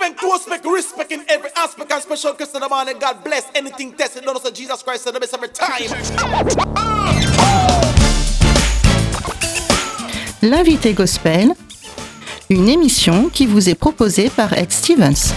respect, close respect, respect in every aspect and special Christian man and God bless anything tested. Don't know Jesus Christ is the best every time. L'invité gospel, une émission qui vous est proposée par Ed Stevens.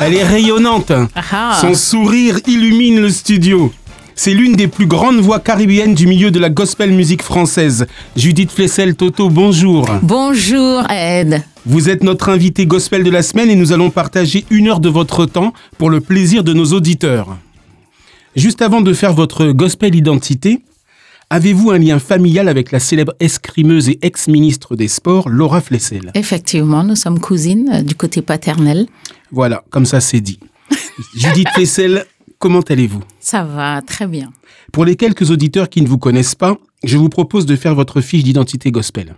Elle est rayonnante. Ah. Son sourire illumine le studio. C'est l'une des plus grandes voix caribéennes du milieu de la gospel musique française. Judith Flessel Toto, bonjour. Bonjour Ed. Vous êtes notre invité gospel de la semaine et nous allons partager une heure de votre temps pour le plaisir de nos auditeurs. Juste avant de faire votre gospel identité, avez-vous un lien familial avec la célèbre escrimeuse et ex-ministre des Sports, Laura Flessel? Effectivement, nous sommes cousines euh, du côté paternel. Voilà, comme ça c'est dit. Judith Flessel, comment allez-vous? Ça va très bien. Pour les quelques auditeurs qui ne vous connaissent pas, je vous propose de faire votre fiche d'identité gospel.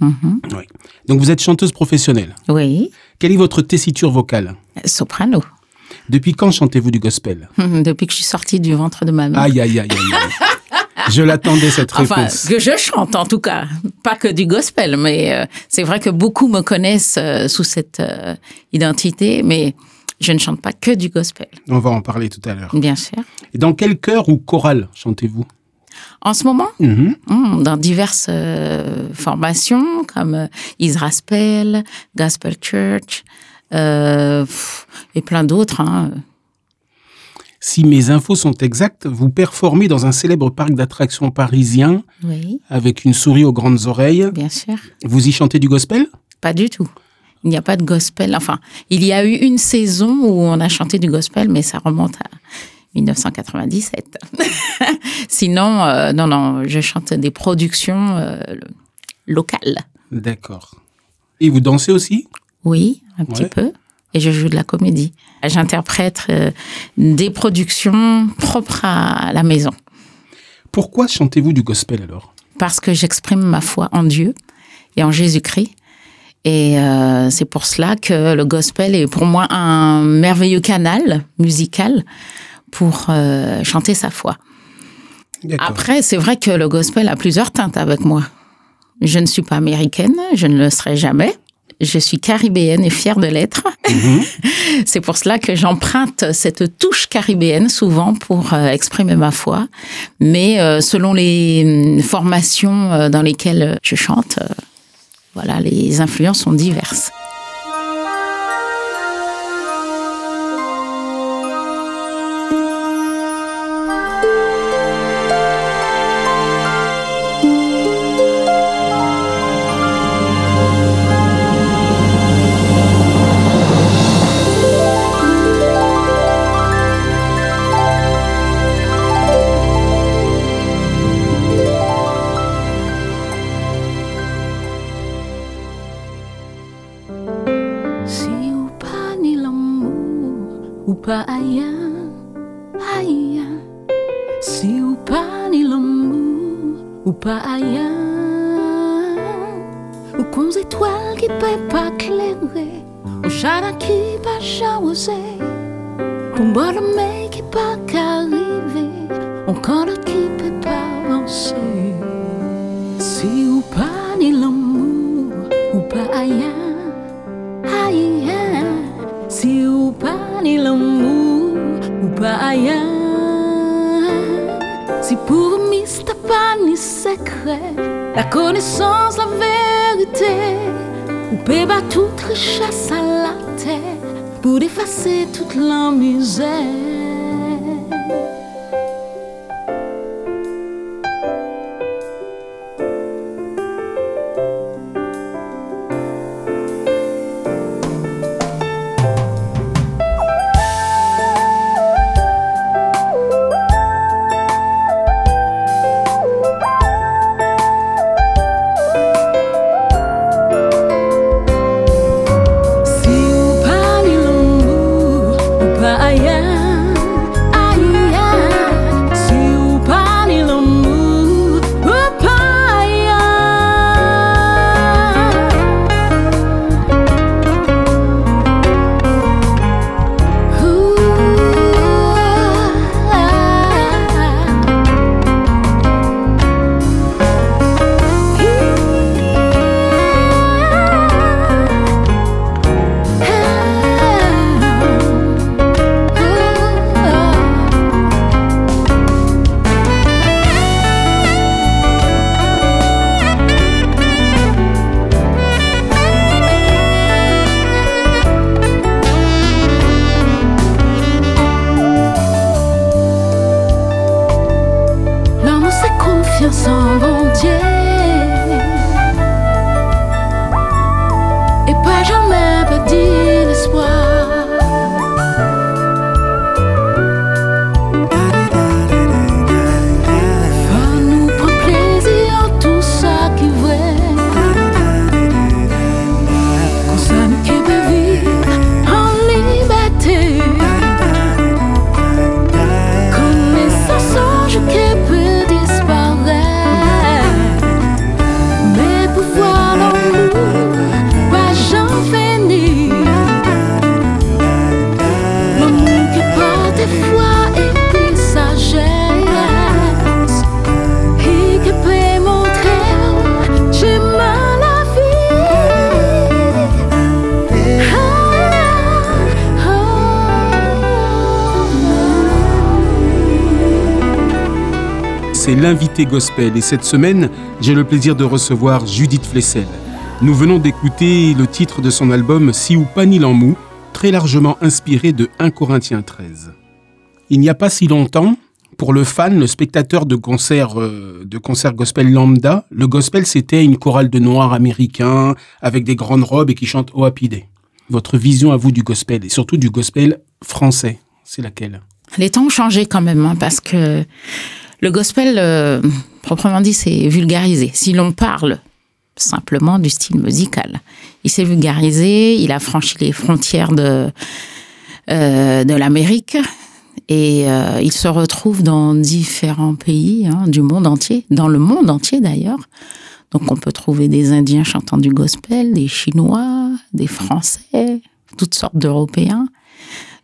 Mhm. Oui. Donc vous êtes chanteuse professionnelle. Oui, Quelle est votre tessiture vocale? Soprano. Depuis quand chantez-vous du gospel? Depuis que je suis sortie du ventre de ma mère. Aïe, aïe, aïe, aïe. aïe. Je l'attendais cette Enfin, réponse. que je chante en tout cas, pas que du gospel, mais euh, c'est vrai que beaucoup me connaissent euh, sous cette euh, identité, mais je ne chante pas que du gospel, On va en parler tout à l'heure. bien sûr. Et dans quel chœur ou chorale chantez-vous? En ce moment, Mhm. hmm, dans diverses euh, formations comme euh, Israspel, Gospel Church euh, et plein d'autres. hein. Si mes infos sont exactes, vous performez dans un célèbre parc d'attractions parisien Oui, avec une souris aux grandes oreilles. bien sûr. Vous y chantez du gospel? Pas du tout. Il n'y a pas de gospel. Enfin, il y a eu une saison où on a chanté du gospel, mais ça remonte à 1997. Sinon, euh, non, non, je chante des productions euh, locales. D'accord. Et vous dansez aussi? Oui, un petit Ouais. peu. Et je joue de la comédie. J'interprète euh, des productions propres à la maison. Pourquoi chantez-vous du gospel alors? Parce que j'exprime ma foi en Dieu et en Jésus-Christ. Et euh, c'est pour cela que le gospel est pour moi un merveilleux canal musical pour euh, chanter sa foi. Après, c'est vrai que le gospel a plusieurs teintes avec moi. Je ne suis pas américaine, je ne le serai jamais. Je suis caribéenne et fière de l'être. c'est pour cela que j'emprunte cette touche caribéenne souvent pour euh, exprimer ma foi. Mais euh, selon les hum, formations euh, dans lesquelles je chante, voilà, les influences sont diverses. Aïe aïe Si ou pas ni l'amour ou qu'on étoiles qui peut pas éclairer Ou jardin qui jaser Pour boire le mec qui pas qu'arriver Encore qui peut pas avancer Si ou pas ni l'amour ou pas aïe aïe Si pas ni pas aïe Si pour moi c'est pas ni secret La connaissance, la vérité Ou pas toute richesse à la terre Pour effacer toute la misère C'est l'invité gospel et cette semaine, j'ai le plaisir de recevoir Judith Flessel. Nous venons d'écouter le titre de son album Si ou Pani Lamou, très largement inspiré de 1 Corinthiens 13. Il n'y a pas si longtemps, pour le fan, le spectateur de concert, euh, de concert gospel lambda, le gospel c'était une chorale de noirs américains avec des grandes robes et qui chantent Oh Happy. Votre vision à vous du gospel et surtout du gospel français, c'est laquelle? Les temps ont changé quand même, hein, parce que le gospel, euh, proprement dit, c'est vulgarisé. Si l'on parle simplement du style musical, il s'est vulgarisé, il a franchi les frontières de, euh, de l'Amérique et euh, il se retrouve dans différents pays hein, du monde entier, dans le monde entier d'ailleurs. Donc on peut trouver des Indiens chantant du gospel, des Chinois, des Français, toutes sortes d'Européens.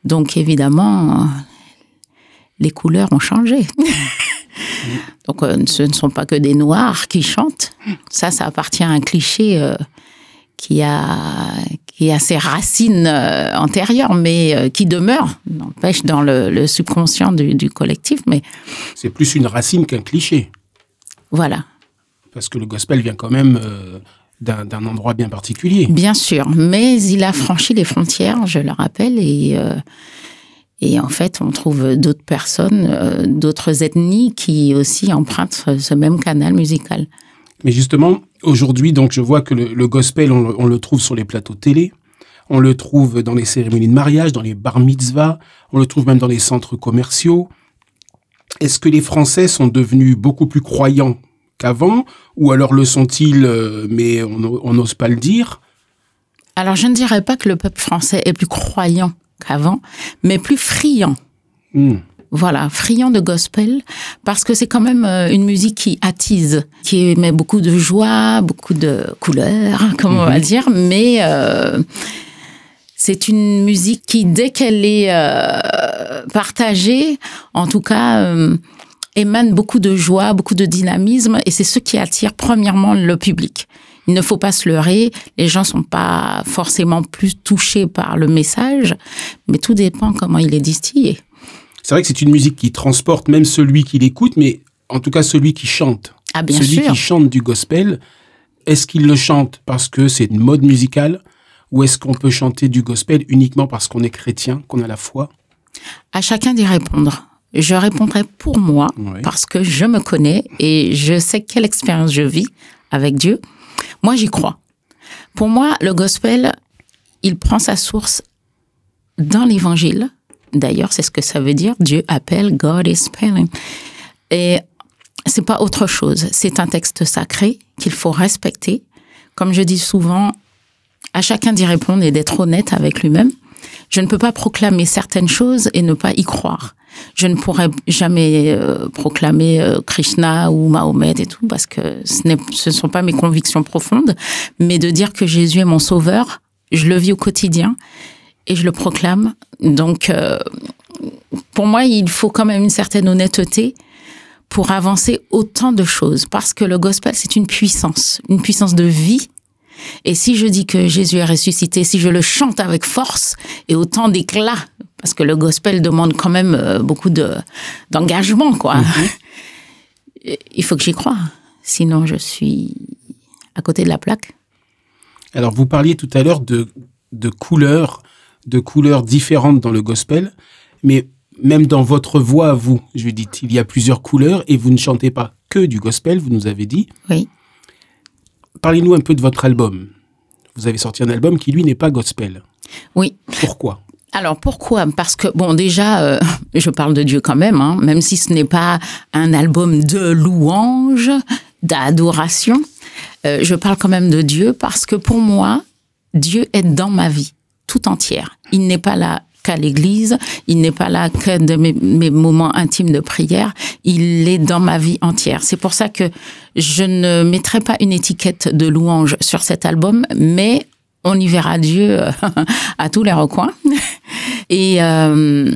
Donc évidemment, les couleurs ont changé. Donc euh, ce ne sont pas que des noirs qui chantent. Ça, ça appartient à un cliché euh, qui a qui a ses racines euh, antérieures, mais euh, qui demeure, n'empêche, dans le, le subconscient du, du collectif. Mais C'est plus une racine qu'un cliché. voilà, Parce que le gospel vient quand même d'un d'un endroit bien particulier. bien sûr. Mais il a franchi les frontières, je le rappelle, et et en fait, on trouve d'autres personnes, euh, d'autres ethnies qui aussi empruntent ce même canal musical. Mais justement, aujourd'hui, donc je vois que le, le gospel, on, le- on le trouve sur les plateaux télé, on le trouve dans les cérémonies de mariage, dans les bar mitzvahs, on le trouve même dans les centres commerciaux. Est-ce que les Français sont devenus beaucoup plus croyants qu'avant, ou alors le sont-ils, euh, mais on n'ose pas le dire? Alors, je ne dirais pas que le peuple français est plus croyant qu'avant, mais plus friand. Hmm. Voilà, friand de gospel, parce que c'est quand même euh, une musique qui attise, qui met beaucoup de joie, beaucoup de couleurs, comme on va dire, mais euh, c'est une musique qui, dès qu'elle est euh, partagée, en tout cas, euh, émane beaucoup de joie, beaucoup de dynamisme, et c'est ce qui attire premièrement le public. Il ne faut pas se leurrer, les gens sont pas forcément plus touchés par le message, mais tout dépend comment il est distillé. C'est vrai que c'est une musique qui transporte même celui qui l'écoute, mais en tout cas celui qui chante. Ah bien celui sûr. qui chante du gospel, est-ce qu'il le chante parce que c'est une mode musicale ou est-ce qu'on peut chanter du gospel uniquement parce qu'on est chrétien, qu'on a la foi? À chacun d'y répondre. Je répondrai pour moi Oui. parce que je me connais et je sais quelle expérience je vis avec Dieu. Moi, j'y crois. Pour moi, le gospel, il prend sa source dans l'évangile. D'ailleurs, c'est ce que ça veut dire. Dieu appelle, God is spelling. Et c'est pas autre chose. C'est un texte sacré qu'il faut respecter. Comme je dis souvent, à chacun d'y répondre et d'être honnête avec lui-même. Je ne peux pas proclamer certaines choses et ne pas y croire. Je ne pourrais jamais euh, proclamer euh, Krishna ou Mahomet et tout parce que ce ne sont pas mes convictions profondes, mais de dire que Jésus est mon sauveur, je le vis au quotidien et je le proclame. Donc, euh, pour moi, il faut quand même une certaine honnêteté pour avancer autant de choses parce que le gospel, c'est une puissance, une puissance de vie et si je dis que Jésus est ressuscité, si je le chante avec force et autant d'éclat, parce que le gospel demande quand même euh, beaucoup de d'engagement, quoi. Il faut que j'y croie. Sinon, je suis à côté de la plaque. Alors vous parliez tout à l'heure de, de couleurs, de couleurs différentes dans le gospel, mais même dans votre voix à vous, je dis, il y a plusieurs couleurs et vous ne chantez pas que du gospel, vous nous avez dit. Oui. Parlez-nous un peu de votre album. Vous avez sorti un album qui, lui, n'est pas gospel. Oui. Pourquoi? Alors pourquoi? Parce que, bon, déjà, euh, je parle de Dieu quand même, hein, même si ce n'est pas un album de louange, d'adoration. euh, je parle quand même de Dieu parce que pour moi, Dieu est dans ma vie tout entière. Il n'est pas là qu'à l'église, il n'est pas là que de mes, mes moments intimes de prière, il est dans ma vie entière. C'est pour ça que je ne mettrai pas une étiquette de louange sur cet album, mais on y verra Dieu euh, à tous les recoins. Et euh,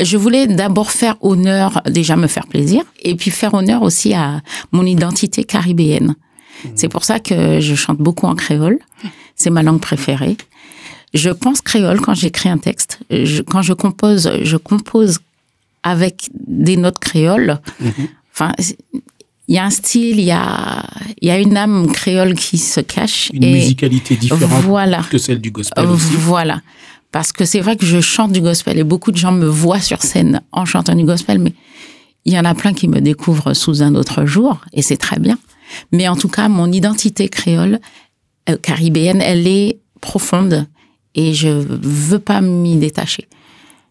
je voulais d'abord faire honneur, déjà me faire plaisir, et puis faire honneur aussi à mon identité caribéenne. C'est pour ça que je chante beaucoup en créole. C'est ma langue préférée. Je pense créole quand j'écris un texte. Je- quand je compose, je compose avec des notes créoles. Enfin, c'est- il y a un style, il y a, il y a une âme créole qui se cache. Une et musicalité différente Voilà. que celle du gospel Euh, aussi. Voilà. Parce que c'est vrai que je chante du gospel et beaucoup de gens me voient sur scène en chantant du gospel, mais il y en a plein qui me découvrent sous un autre jour et c'est très bien. Mais en tout cas, mon identité créole, euh, caribéenne, elle est profonde et je veux pas m'y détacher.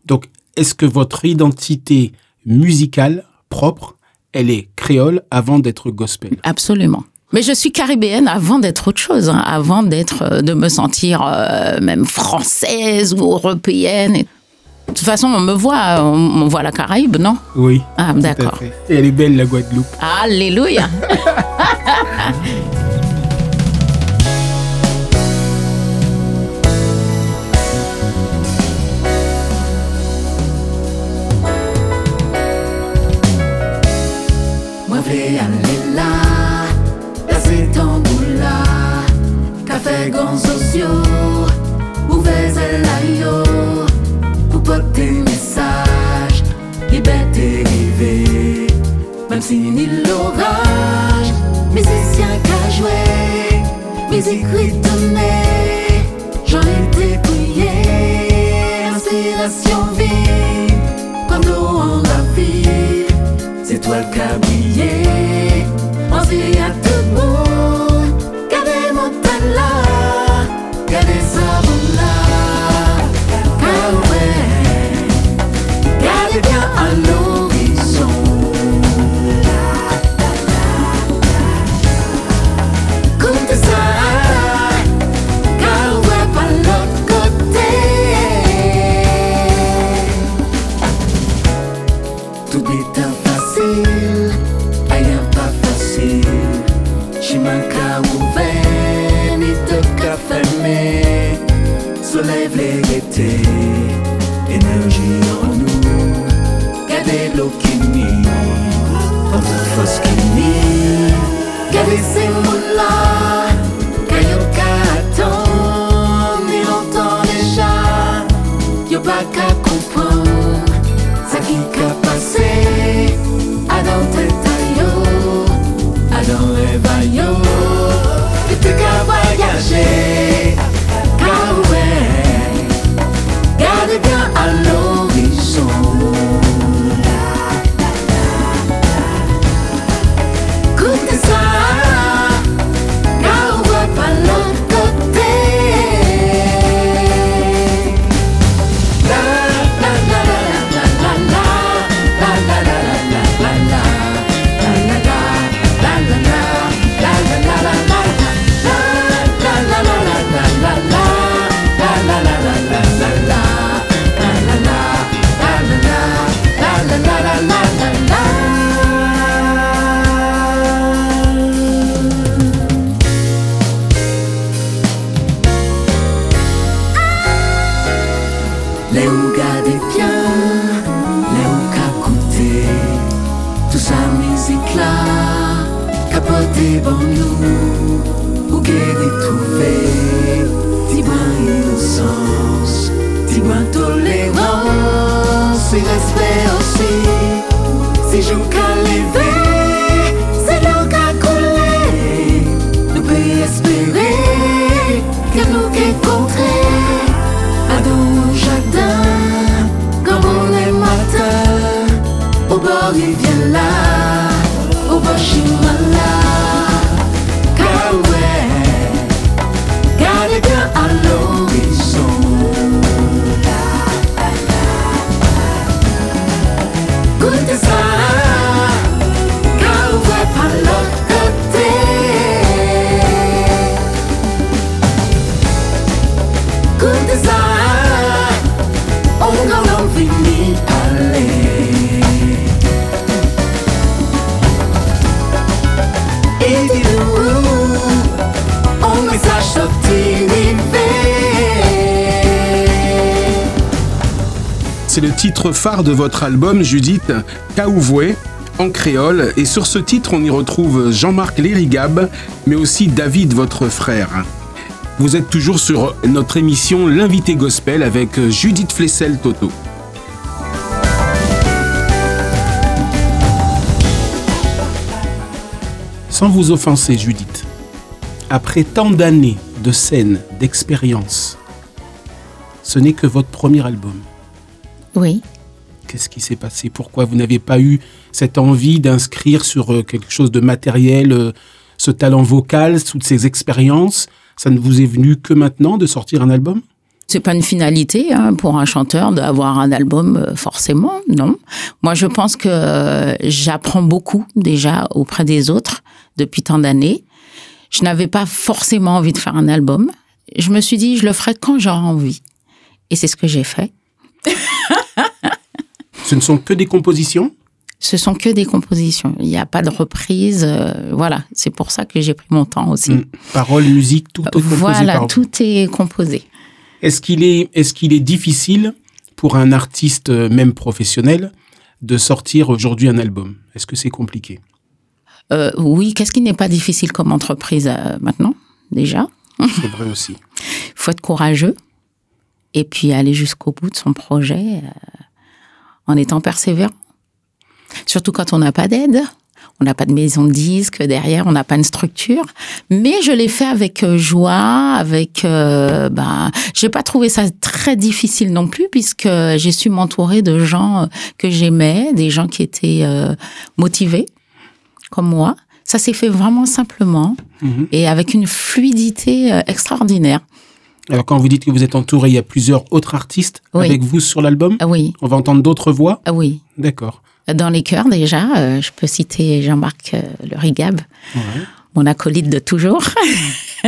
Donc, est-ce que votre identité musicale propre, elle est créole avant d'être gospel? Absolument. Mais je suis caribéenne avant d'être autre chose, hein, avant d'être, euh, de me sentir euh, même française ou européenne. De toute façon, on me voit, on, on voit la Caraïbe, non? Oui. Ah, d'accord. Et elle est belle, la Guadeloupe. Alléluia. Et allez là, la cétamboula, café gants sociaux, ouvez-elle à yo, pour côté message, qui bête et même si ni l'orage, musicien qu'a joué, musicry tonné, j'en ai dépouillé, inspiration vive. Phare de votre album, Judith, Kaouvoué, en créole. Et sur ce titre, on y retrouve Jean-Marc Lérigab, mais aussi David, votre frère. Vous êtes toujours sur notre émission L'invité gospel avec Judith Flessel-Toto. Sans vous offenser, Judith, après tant d'années de scènes, d'expériences, ce n'est que votre premier album. Oui. Qu'est-ce qui s'est passé Pourquoi vous n'avez pas eu cette envie d'inscrire sur euh, quelque chose de matériel euh, ce talent vocal, toutes ces expériences? Ça ne vous est venu que maintenant de sortir un album? C'est pas une finalité hein, pour un chanteur d'avoir un album euh, forcément, non. Moi, je pense que j'apprends beaucoup déjà auprès des autres depuis tant d'années. Je n'avais pas forcément envie de faire un album. Je me suis dit, je le ferai quand j'aurai envie. Et c'est ce que j'ai fait. Ce ne sont que des compositions? Ce sont que des compositions. Il n'y a pas de reprise. euh, voilà, c'est pour ça que j'ai pris mon temps aussi. Mm. Paroles, musique, tout est composé Voilà, par tout est composé. Est-ce qu'il est, est, qu'il est difficile pour un artiste, euh, même professionnel, de sortir aujourd'hui un album? Est-ce que c'est compliqué? Euh, oui, qu'est-ce qui n'est pas difficile comme entreprise euh, maintenant, déjà? C'est vrai aussi. Il faut être courageux et puis aller jusqu'au bout de son projet en étant persévérant. Surtout quand on n'a pas d'aide, on n'a pas de maison de disques derrière, on n'a pas une structure. Mais je l'ai fait avec euh, joie, avec. Euh, ben, j'ai pas trouvé ça très difficile non plus puisque j'ai su m'entourer de gens euh, que j'aimais, des gens qui étaient euh, motivés comme moi. Ça s'est fait vraiment simplement Mhm. et avec une fluidité extraordinaire. Alors quand vous dites que vous êtes entouré, il y a plusieurs autres artistes Oui. avec vous sur l'album Ah oui, On va entendre d'autres voix ah oui. D'accord. Dans les chœurs, déjà, euh, je peux citer Jean-Marc euh, Le Rigab, Ouais. mon acolyte de toujours.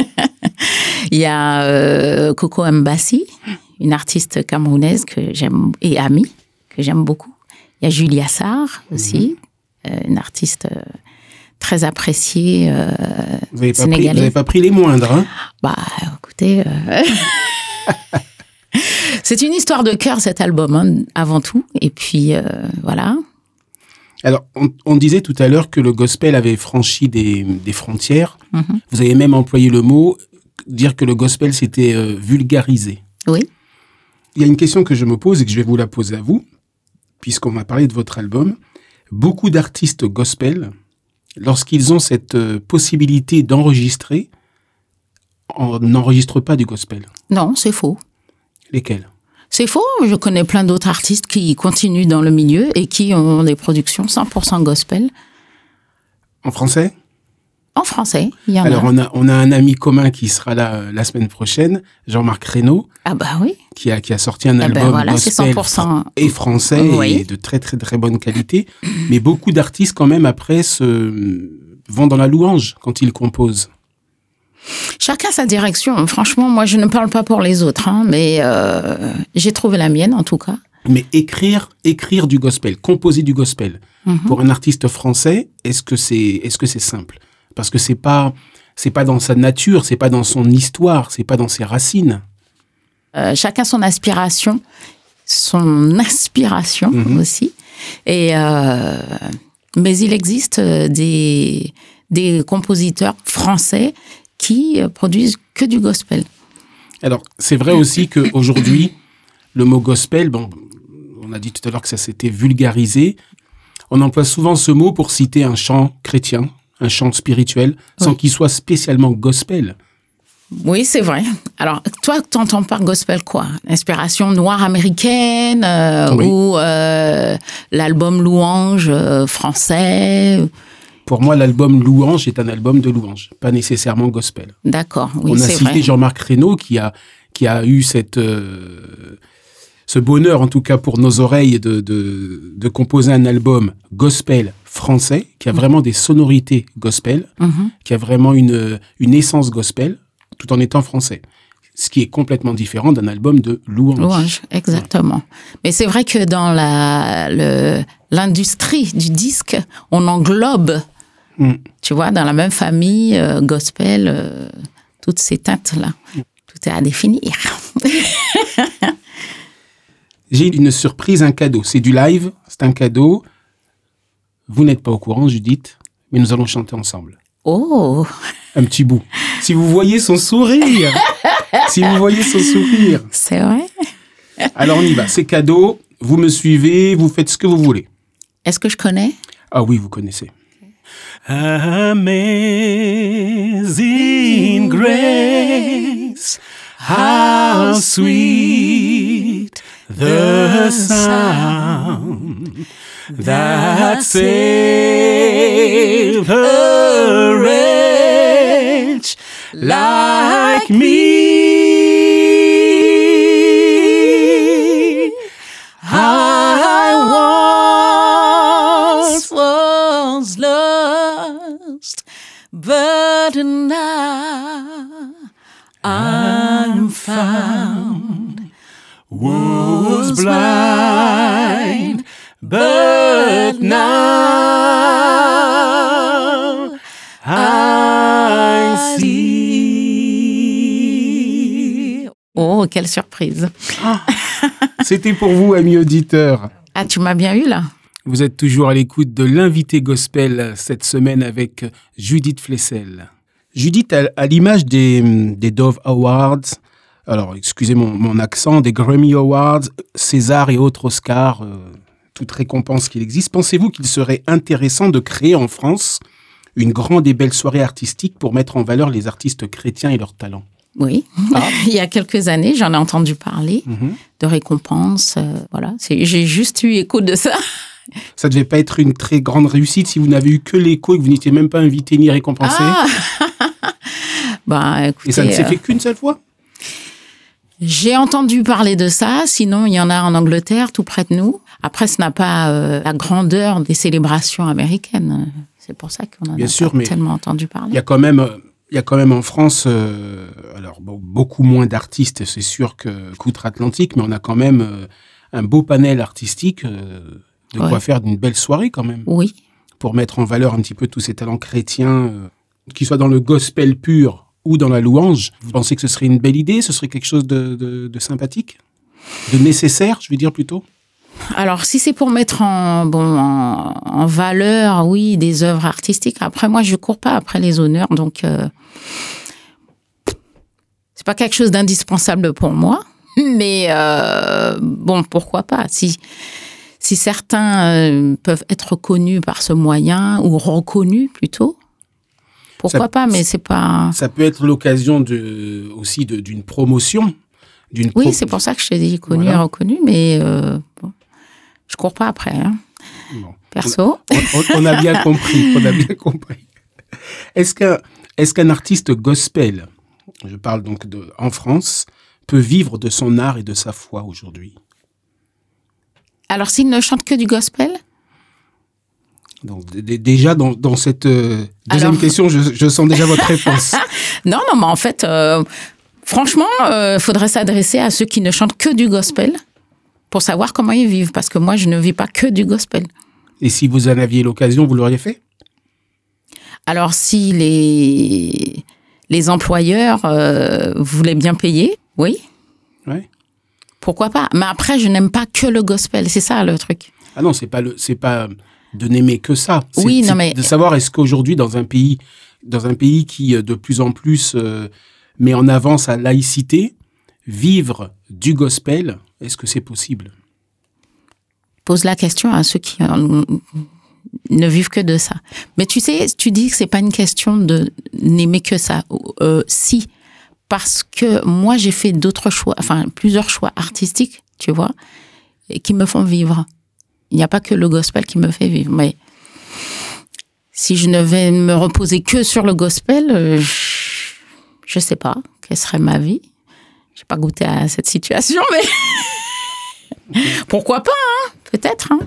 Il y a euh, Coco Mbassi, une artiste camerounaise que j'aime et amie que j'aime beaucoup. Il y a Julia Sarr aussi, euh, une artiste très appréciée. euh, Vous n'avez pas, pris- Sénégalaise. vous avez pas pris les moindres. Hein? Bah, écoutez, euh, c'est une histoire de cœur cet album hein, avant tout. Et puis euh, voilà. Alors, on, on disait tout à l'heure que le gospel avait franchi des, des frontières. Mhm. Vous avez même employé le mot, dire que le gospel s'était euh, vulgarisé. Oui. Il y a une question que je me pose et que je vais vous la poser à vous, puisqu'on m'a parlé de votre album. Beaucoup d'artistes gospel, lorsqu'ils ont cette euh, possibilité d'enregistrer, en- n'enregistrent pas du gospel. Non, c'est faux. Lesquels? C'est faux. Je connais plein d'autres artistes qui continuent dans le milieu et qui ont des productions 100% gospel. En français? En français, il y en Alors, a. on a, on a un ami commun qui sera là euh, la semaine prochaine, Jean-Marc Reynaud, Ah bah oui. qui a, qui a sorti un Eh ben album voilà, c'est gospel 100%. et français Oui. et de très très très bonne qualité. Mais beaucoup d'artistes quand même après se vont dans la louange quand ils composent. Chacun sa direction. Franchement, moi, je ne parle pas pour les autres, hein, mais euh, j'ai trouvé la mienne en tout cas. Mais écrire écrire du gospel, composer du gospel Mhm. pour un artiste français, est-ce que c'est est-ce que c'est simple? Parce que c'est pas c'est pas dans sa nature, c'est pas dans son histoire, c'est pas dans ses racines. Euh, chacun son aspiration, son inspiration Mhm. aussi. Et euh, mais il existe euh, des des compositeurs français qui produisent que du gospel. Alors, c'est vrai aussi qu'aujourd'hui, le mot gospel, bon, on a dit tout à l'heure que ça s'était vulgarisé. On emploie souvent ce mot pour citer un chant chrétien, un chant spirituel, sans qu'il soit spécialement gospel. Oui, c'est vrai. Alors, toi, tu entends par gospel quoi? Inspiration noire américaine euh, Oui. ou euh, l'album Louange euh, français? Pour moi, l'album Louange est un album de louange, pas nécessairement gospel. D'accord, oui, On a c'est cité vrai. Jean-Marc Reynaud qui a, qui a eu cette, ce bonheur, en tout cas pour nos oreilles, de, de, de composer un album gospel français, qui a vraiment des sonorités gospel, Mhm. qui a vraiment une, une essence gospel, tout en étant français. Ce qui est complètement différent d'un album de louange. Louange, exactement. Mais c'est vrai que dans la l'industrie du disque, on englobe, Mm. tu vois, dans la même famille, euh, gospel, euh, toutes ces teintes-là. Tout est à définir. J'ai une surprise, un cadeau. C'est du live, c'est un cadeau. Vous n'êtes pas au courant, Judith, mais nous allons chanter ensemble. Oh, Un petit bout. Si vous voyez son sourire, si vous voyez son sourire. c'est vrai. Alors on y va, c'est cadeau. Vous me suivez, vous faites ce que vous voulez. Est-ce que je connais? Ah oui, vous connaissez. Amazing grace, how sweet the sound that saved a wretch like me. I once was lost, but now I'm found. Was blind, but now I see. Oh, quelle surprise. C'était pour vous, amis auditeurs. Ah, tu m'as bien eu là Vous êtes toujours à l'écoute de l'invité gospel cette semaine avec Judith Flessel. Judith, à, à l'image des, des Dove Awards, alors excusez mon, mon accent, des Grammy Awards, César et autres Oscars, euh, toute récompense qu'il existe, pensez-vous qu'il serait intéressant de créer en France une grande et belle soirée artistique pour mettre en valeur les artistes chrétiens et leurs talents? Oui. Il y a quelques années, j'en ai entendu parler Mhm. de récompenses. euh, voilà, j'ai juste eu écho de ça. Ça devait pas être une très grande réussite si vous n'avez eu que l'écho et que vous n'étiez même pas invité ni récompensé? Ah Bah, écoutez, et ça ne s'est euh, fait qu'une seule fois? J'ai entendu parler de ça. Sinon, il y en a en Angleterre, tout près de nous. Après, ce n'a pas euh, la grandeur des célébrations américaines. C'est pour ça qu'on en Bien a sûr, pas mais tellement entendu Il parler. y a quand même, euh, il y a quand même en France, euh, alors bon, beaucoup moins d'artistes, c'est sûr que qu'outre-Atlantique, mais on a quand même euh, un beau panel artistique, de Ouais. quoi faire d'une belle soirée quand même, Oui. pour mettre en valeur un petit peu tous ces talents chrétiens, qu'ils soient dans le gospel pur ou dans la louange. Vous pensez que ce serait une belle idée, ce serait quelque chose de, sympathique, de nécessaire, je vais dire plutôt? Alors, si c'est pour mettre en, bon, en valeur, oui, des œuvres artistiques. Après, moi, je cours pas après les honneurs, donc euh, c'est pas quelque chose d'indispensable pour moi. Mais euh, bon, pourquoi pas? Si si certains euh, peuvent être connus par ce moyen ou reconnus plutôt, pourquoi Ça- pas Mais c'est pas. Ça peut être l'occasion de, aussi de- d'une promotion. D'une Oui, pro- c'est pour ça que je te dis connu Voilà. et reconnu, mais euh, bon, je cours pas après. hein. Bon. Perso. On, on- on a bien compris, on a bien compris. Est-ce qu'un est qu'un artiste gospel, je parle donc de, en France, peut vivre de son art et de sa foi aujourd'hui? Alors, s'il ne chante que du gospel? Donc déjà dans, dans cette euh, deuxième Alors- question, je, je sens déjà votre réponse. Non, non, mais en fait, euh, franchement, il faudrait s'adresser à ceux qui ne chantent que du gospel pour savoir comment ils vivent, parce que moi, je ne vis pas que du gospel. Et si vous en aviez l'occasion, vous l'auriez fait? Alors, si les, les employeurs euh, voulaient bien payer, oui, Ouais. pourquoi pas? Mais après, je n'aime pas que le gospel, c'est ça le truc. Ah non, c'est pas le, c'est pas de n'aimer que ça. Oui, non, mais- de savoir est-ce qu'aujourd'hui dans un pays, dans un pays qui euh, de plus en plus euh, met en avant sa laïcité, vivre du gospel, est-ce que c'est possible? Pose la question à ceux qui en- ne vivent que de ça. Mais tu sais, tu dis que c'est pas une question de n'aimer que ça. Euh, si, parce que moi j'ai fait d'autres choix, enfin plusieurs choix artistiques, tu vois, qui me font vivre. Il n'y a pas que le gospel qui me fait vivre, mais si je ne vais me reposer que sur le gospel, euh, je ne sais pas quelle serait ma vie. Je n'ai pas goûté à cette situation, mais pourquoi pas, hein peut-être. Hein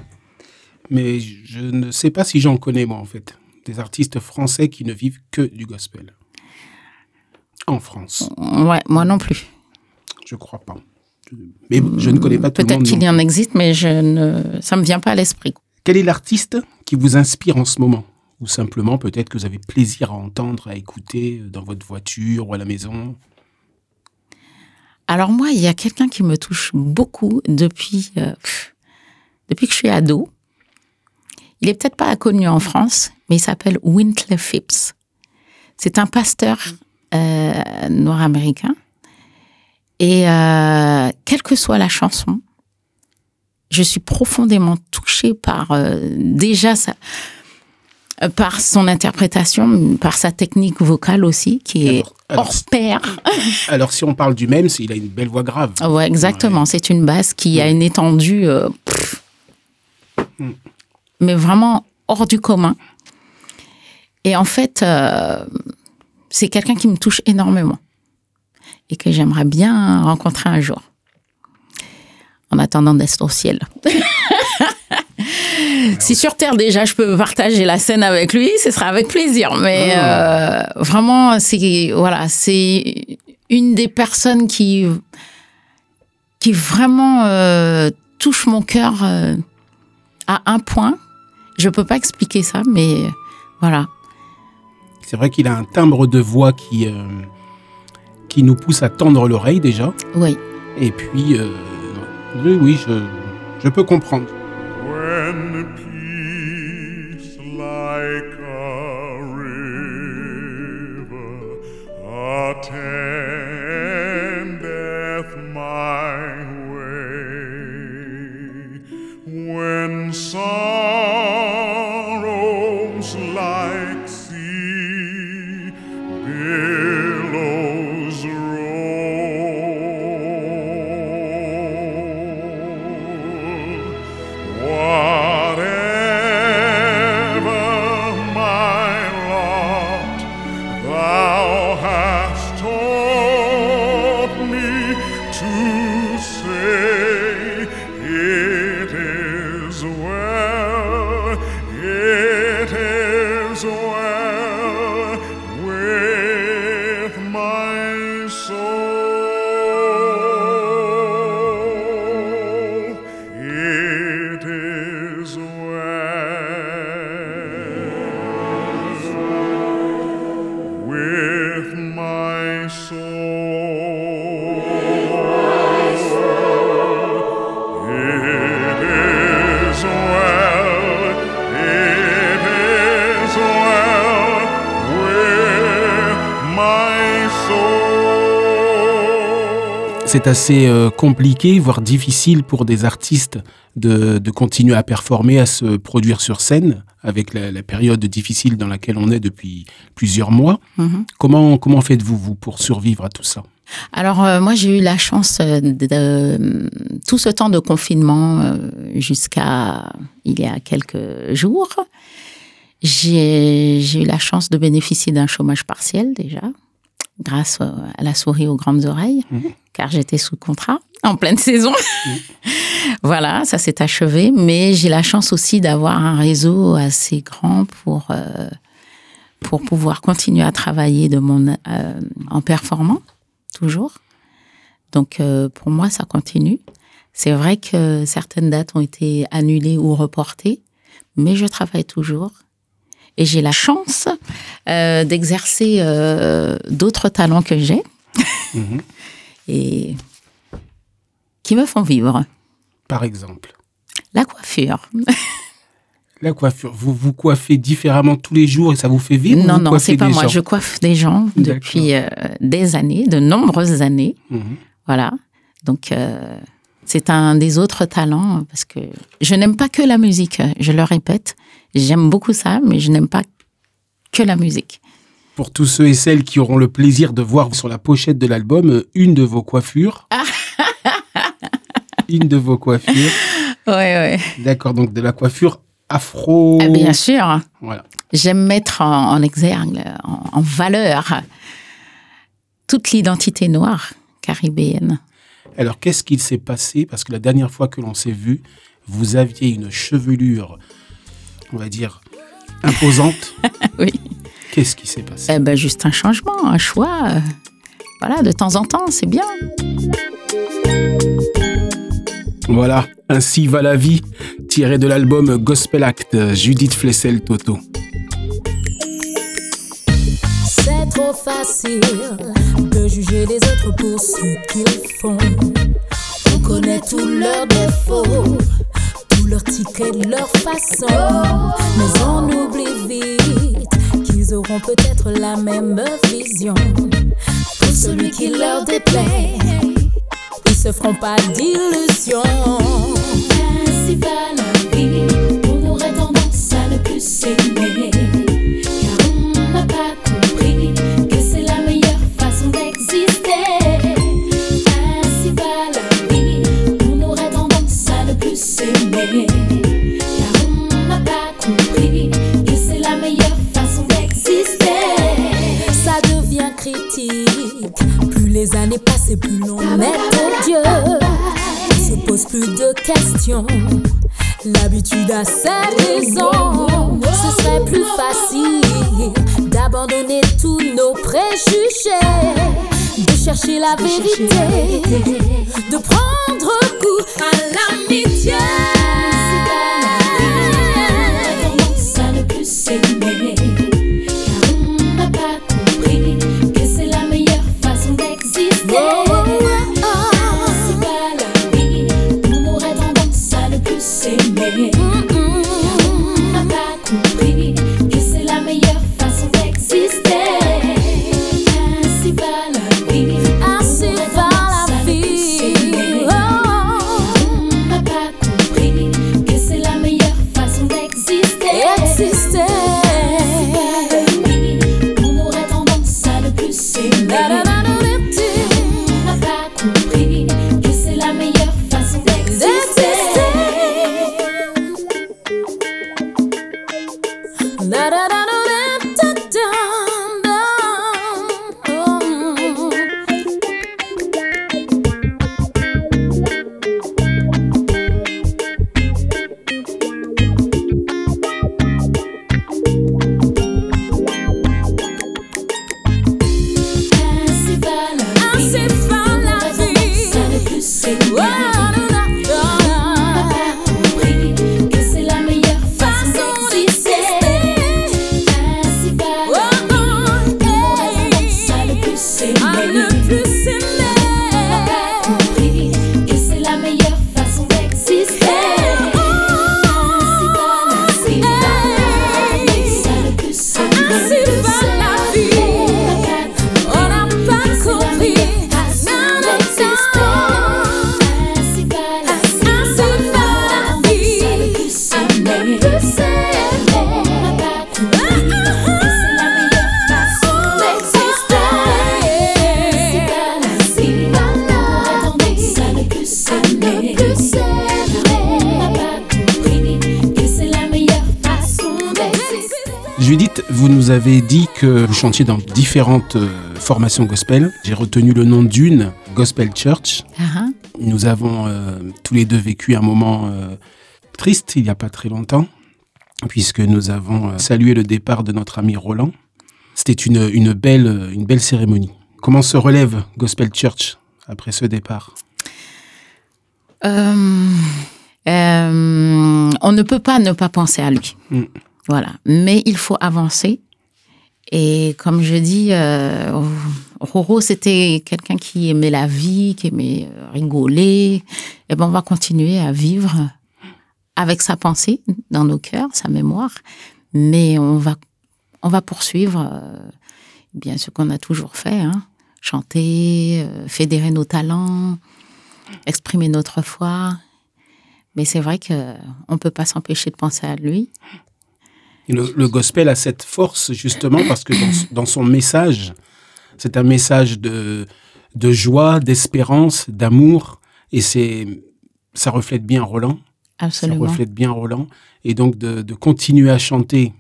Mais je ne sais pas si j'en connais, moi, en fait. Des artistes français qui ne vivent que du gospel. En France. Ouais, moi non plus. Je crois pas. Mais je ne connais pas tout le monde. Peut-être qu'il y en existe, mais je ne... ça ne me vient pas à l'esprit. Quel est l'artiste qui vous inspire en ce moment? Ou simplement peut-être que vous avez plaisir à entendre, à écouter dans votre voiture ou à la maison? Alors moi, il y a quelqu'un qui me touche beaucoup depuis, euh, depuis que je suis ado. Il est peut-être pas connu en France, mais il s'appelle Wintley Phipps. C'est un pasteur euh, noir américain. Et euh, quelle que soit la chanson, je suis profondément touchée par euh, déjà sa, euh, par son interprétation, par sa technique vocale aussi, qui est Alors- alors- hors pair. Alors si on parle du même, il a une belle voix grave. Ouais, exactement. C'est une basse qui a une étendue, euh, pff, mais vraiment hors du commun. Et en fait, euh, c'est quelqu'un qui me touche énormément et que j'aimerais bien rencontrer un jour. En attendant d'être au ciel. si sur Terre déjà je peux partager la scène avec lui, ce sera avec plaisir. Mais euh, vraiment, c'est voilà, c'est une des personnes qui qui vraiment euh, touche mon cœur euh, à un point. Je peux pas expliquer ça, mais voilà. C'est vrai qu'il a un timbre de voix qui, qui nous pousse à tendre l'oreille déjà. Oui. Et puis, euh, oui, je peux comprendre. Soul. C'est assez euh, compliqué, voire difficile pour des artistes de, de continuer à performer, à se produire sur scène, avec la, la période difficile dans laquelle on est depuis plusieurs mois. Mhm. Comment, comment faites-vous, vous, pour survivre à tout ça? Alors euh, moi j'ai eu la chance euh, de, de- tout ce temps de confinement euh, jusqu'à il y a quelques jours, j'ai eu la chance de bénéficier d'un chômage partiel déjà grâce à la souris aux grandes oreilles car j'étais sous contrat en pleine saison. voilà, ça s'est achevé, mais j'ai la chance aussi d'avoir un réseau assez grand pour euh, pour pouvoir continuer à travailler de mon euh, en performant toujours. Donc euh, pour moi, ça continue. C'est vrai que certaines dates ont été annulées ou reportées, mais je travaille toujours. Et j'ai la chance euh, d'exercer euh, d'autres talents que j'ai et qui me font vivre. Par exemple, La coiffure. la coiffure. Vous vous coiffez différemment tous les jours et ça vous fait vivre non, non, c'est pas moi. gens Je coiffe des gens depuis euh, des années, de nombreuses années. Mhm. Voilà. Donc, euh, c'est un des autres talents parce que je n'aime pas que la musique. Je le répète. J'aime beaucoup ça, mais je n'aime pas que la musique. Pour tous ceux et celles qui auront le plaisir de voir sur la pochette de l'album euh, une de vos coiffures. une de vos coiffures. Oui, oui. D'accord, donc de la coiffure afro. Ah, bien sûr. Voilà. J'aime mettre en, en exergue, en, en valeur, toute l'identité noire caribéenne. Alors, qu'est-ce qu'il s'est passé? Parce que la dernière fois que l'on s'est vu, vous aviez une chevelure, on va dire, imposante. Oui. Qu'est-ce qui s'est passé? Eh ben, juste un changement, un choix. Voilà, de temps en temps, c'est bien. Voilà, ainsi va la vie, tiré de l'album Gospel Act, Judith Flessel-Toto. C'est trop facile de juger les autres pour ce qu'ils font. On connaît tous leurs défauts, tous leurs tickets, leurs façons. Mais on oublie vite qu'ils auront peut-être la même vision. Pour celui qui leur déplaît, ils se feront pas d'illusions. Ainsi va on aurait tendance à ne plus s'aimer. Et plus l'on est Dieu. On se pose plus de questions. L'habitude a ses raisons. Ce serait plus facile d'abandonner tous nos préjugés, de chercher la vérité, de prendre goût à l'amitié. N'a pas avez dit que vous chantiez dans différentes euh, formations gospel. J'ai retenu le nom d'une, Gospel Church. Ah. Nous avons euh, tous les deux vécu un moment euh, triste il n'y a pas très longtemps, puisque nous avons euh, salué le départ de notre ami Roland. C'était une, une, belle, une belle cérémonie. Comment se relève Gospel Church après ce départ? On ne peut pas ne pas penser à lui. Mm. Voilà. Mais il faut avancer. Et comme je dis, euh, Roro, c'était quelqu'un qui aimait la vie, qui aimait euh, rigoler. Et ben, on va continuer à vivre avec sa pensée dans nos cœurs, sa mémoire. Mais on va, on va poursuivre euh, bien ce qu'on a toujours fait. Hein. Chanter, euh, fédérer nos talents, exprimer notre foi. Mais c'est vrai qu'on ne peut pas s'empêcher de penser à lui. Et le, le gospel a cette force justement parce que dans, dans son message, c'est un message de, de joie, d'espérance, d'amour, et c'est ça reflète bien Roland. Absolument. Ça reflète bien Roland, et donc de, de continuer à chanter,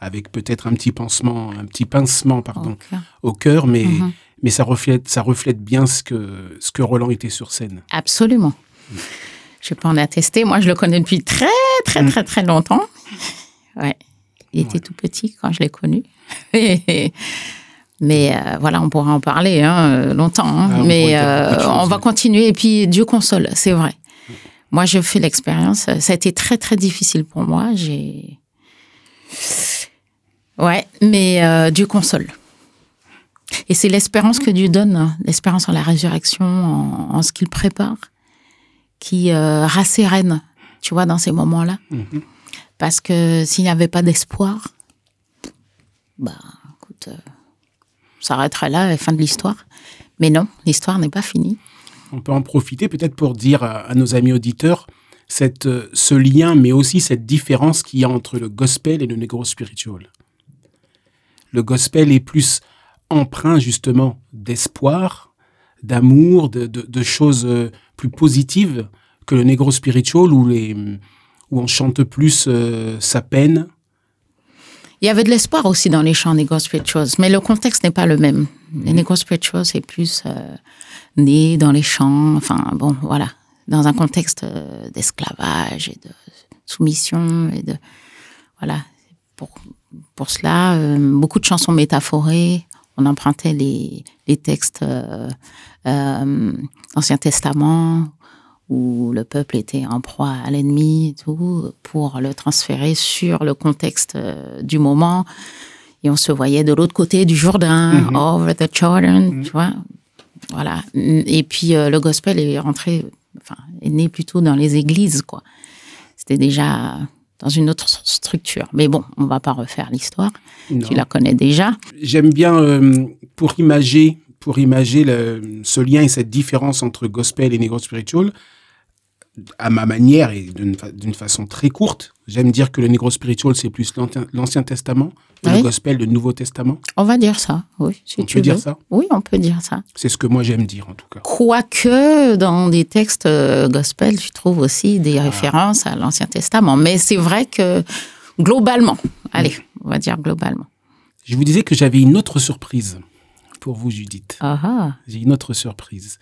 avec peut-être un petit pansement, un petit pincement, pardon, au cœur, mais, Mhm. mais ça reflète, ça reflète bien ce que, ce que Roland était sur scène. Absolument. Je peux en attester. Moi, je le connais depuis très, très, Mm. très, très longtemps. Ouais. Il était tout petit quand je l'ai connu. Mais euh, voilà, on pourra en parler hein, longtemps. hein. Ah, Mais euh, on va continuer. Et puis, Dieu console, c'est vrai. Moi, je fais l'expérience. Ça a été très, très difficile pour moi. J'ai. Ouais, mais euh, Dieu console. Et c'est l'espérance que Dieu donne, hein, l'espérance en la résurrection, en, en ce qu'il prépare, qui rassérène, tu vois, dans ces moments-là. Mhm. Parce que s'il n'y avait pas d'espoir, bah, écoute, euh, ça arrêterait là, fin de l'histoire. Mais non, l'histoire n'est pas finie. On peut en profiter peut-être pour dire à, nos amis auditeurs cette, euh, ce lien, mais aussi cette différence qu'il y a entre le gospel et le negro spiritual. Le gospel est plus empreint justement d'espoir, d'amour, de, choses euh, plus positives que le negro spiritual où, les, où on chante plus euh, sa peine. Il y avait de l'espoir aussi dans les chants des gospel choses, mais le contexte n'est pas le même. Les Mhm. gospel choses, c'est plus euh, né dans les champs, enfin bon, voilà, dans un contexte euh, d'esclavage et de soumission et de voilà. Pour, pour cela, beaucoup de chansons métaphorées. On empruntait les, les textes euh, d'Ancien Testament où le peuple était en proie à l'ennemi et tout, pour le transférer sur le contexte euh, du moment. Et on se voyait de l'autre côté du Jourdain, over the Jordan, tu vois. Voilà. Et puis euh, le gospel est rentré, enfin, est né plutôt dans les églises, quoi. C'était déjà dans une autre structure. Mais bon, on va pas refaire l'histoire. Tu la connais déjà. J'aime bien euh, pour imager, pour imager le- ce lien et cette différence entre gospel et negro spiritual, à ma manière et d'une fa- d'une façon très courte. J'aime dire que le negro spiritual c'est plus l'Ancien- Testament et Oui. le gospel le Nouveau Testament. On va dire ça, oui, si On tu peut dire veux. ça? Oui, on peut dire ça. C'est ce que moi j'aime dire en tout cas. Quoique, dans des textes euh, gospel, tu trouves aussi Ah. des références à l'Ancien Testament. Mais c'est vrai que globalement, allez, on va dire globalement. Je vous disais que j'avais une autre surprise pour vous, Judith. Ah ah, J'ai une autre surprise.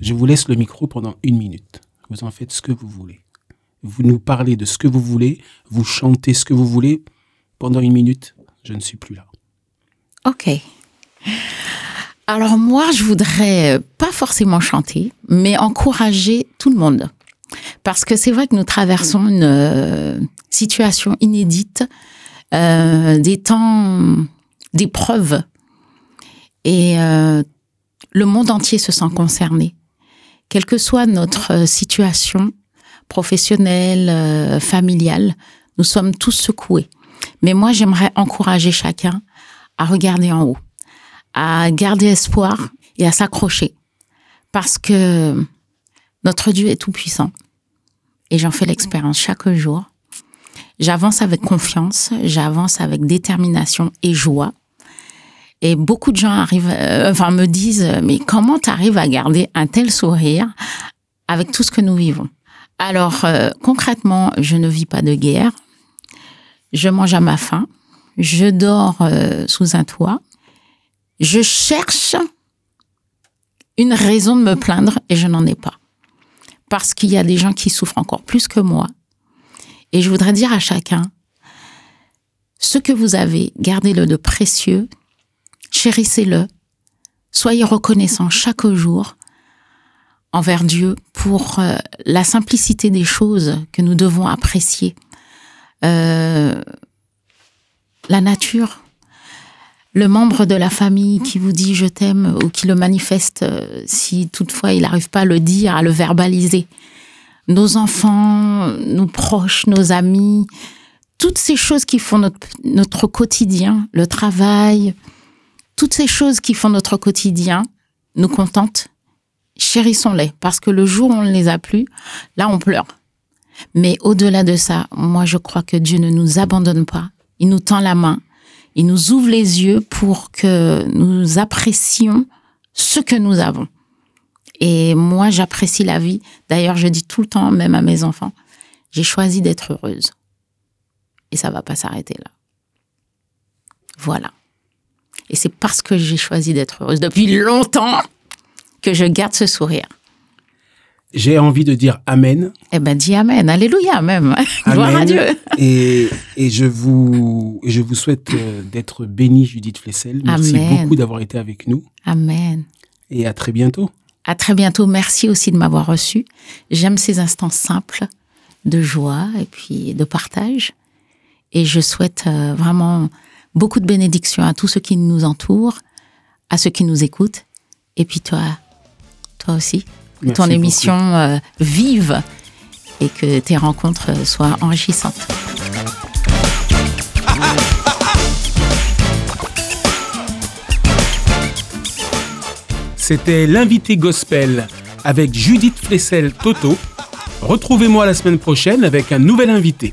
Je vous laisse le micro pendant une minute. Vous en faites ce que vous voulez. Vous nous parlez de ce que vous voulez, vous chantez ce que vous voulez. Pendant une minute, je ne suis plus là. ok. Alors moi, je voudrais pas forcément chanter, mais encourager tout le monde. Parce que c'est vrai que nous traversons une euh, situation inédite, euh, des temps d'épreuve. Et euh, le monde entier se sent concerné. Quelle que soit notre euh, situation professionnelle, euh, familiale, nous sommes tous secoués. Mais moi, j'aimerais encourager chacun à regarder en haut, à garder espoir et à s'accrocher. Parce que notre Dieu est tout-puissant. Et j'en fais l'expérience chaque jour. J'avance avec confiance, j'avance avec détermination et joie. Et beaucoup de gens arrivent, euh, me disent, mais comment tu arrives à garder un tel sourire avec tout ce que nous vivons? Alors, euh, concrètement, je ne vis pas de guerre. Je mange à ma faim. Je dors euh, sous un toit. Je cherche une raison de me plaindre et je n'en ai pas. Parce qu'il y a des gens qui souffrent encore plus que moi. Et je voudrais dire à chacun, ce que vous avez, gardez-le de précieux, chérissez-le, soyez reconnaissants chaque jour envers Dieu pour euh, la simplicité des choses que nous devons apprécier. Euh, la nature, le membre de la famille qui vous dit je t'aime ou qui le manifeste euh, si toutefois il n'arrive pas à le dire, à le verbaliser. Nos enfants, nos proches, nos amis, toutes ces choses qui font notre quotidien, le travail, toutes ces choses qui font notre quotidien nous contentent, chérissons-les parce que le jour où on ne les a plus, là on pleure. Mais au-delà de ça, moi je crois que Dieu ne nous abandonne pas. Il nous tend la main, il nous ouvre les yeux pour que nous apprécions ce que nous avons. Et moi j'apprécie la vie. D'ailleurs, je dis tout le temps, même à mes enfants, j'ai choisi d'être heureuse. Et ça va pas s'arrêter là. Voilà. Et c'est parce que j'ai choisi d'être heureuse depuis longtemps que je garde ce sourire. J'ai envie de dire Amen. Eh ben, dis Amen. Alléluia, même. Gloire à. Dieu. Et, et je vous, je vous souhaite euh, d'être bénie, Judith Flessel. Merci Amen. beaucoup d'avoir été avec nous. Amen. Et à très bientôt. À très bientôt. Merci aussi de m'avoir reçu. J'aime ces instants simples de joie et puis de partage. Et je souhaite euh, vraiment beaucoup de bénédictions à tous ceux qui nous entourent, à ceux qui nous écoutent. Et puis toi, toi aussi, que ton beaucoup. émission euh, vive et que tes rencontres euh, soient enrichissantes. C'était l'invité gospel avec Judith Flessel Toto. Retrouvez-moi la semaine prochaine avec un nouvel invité.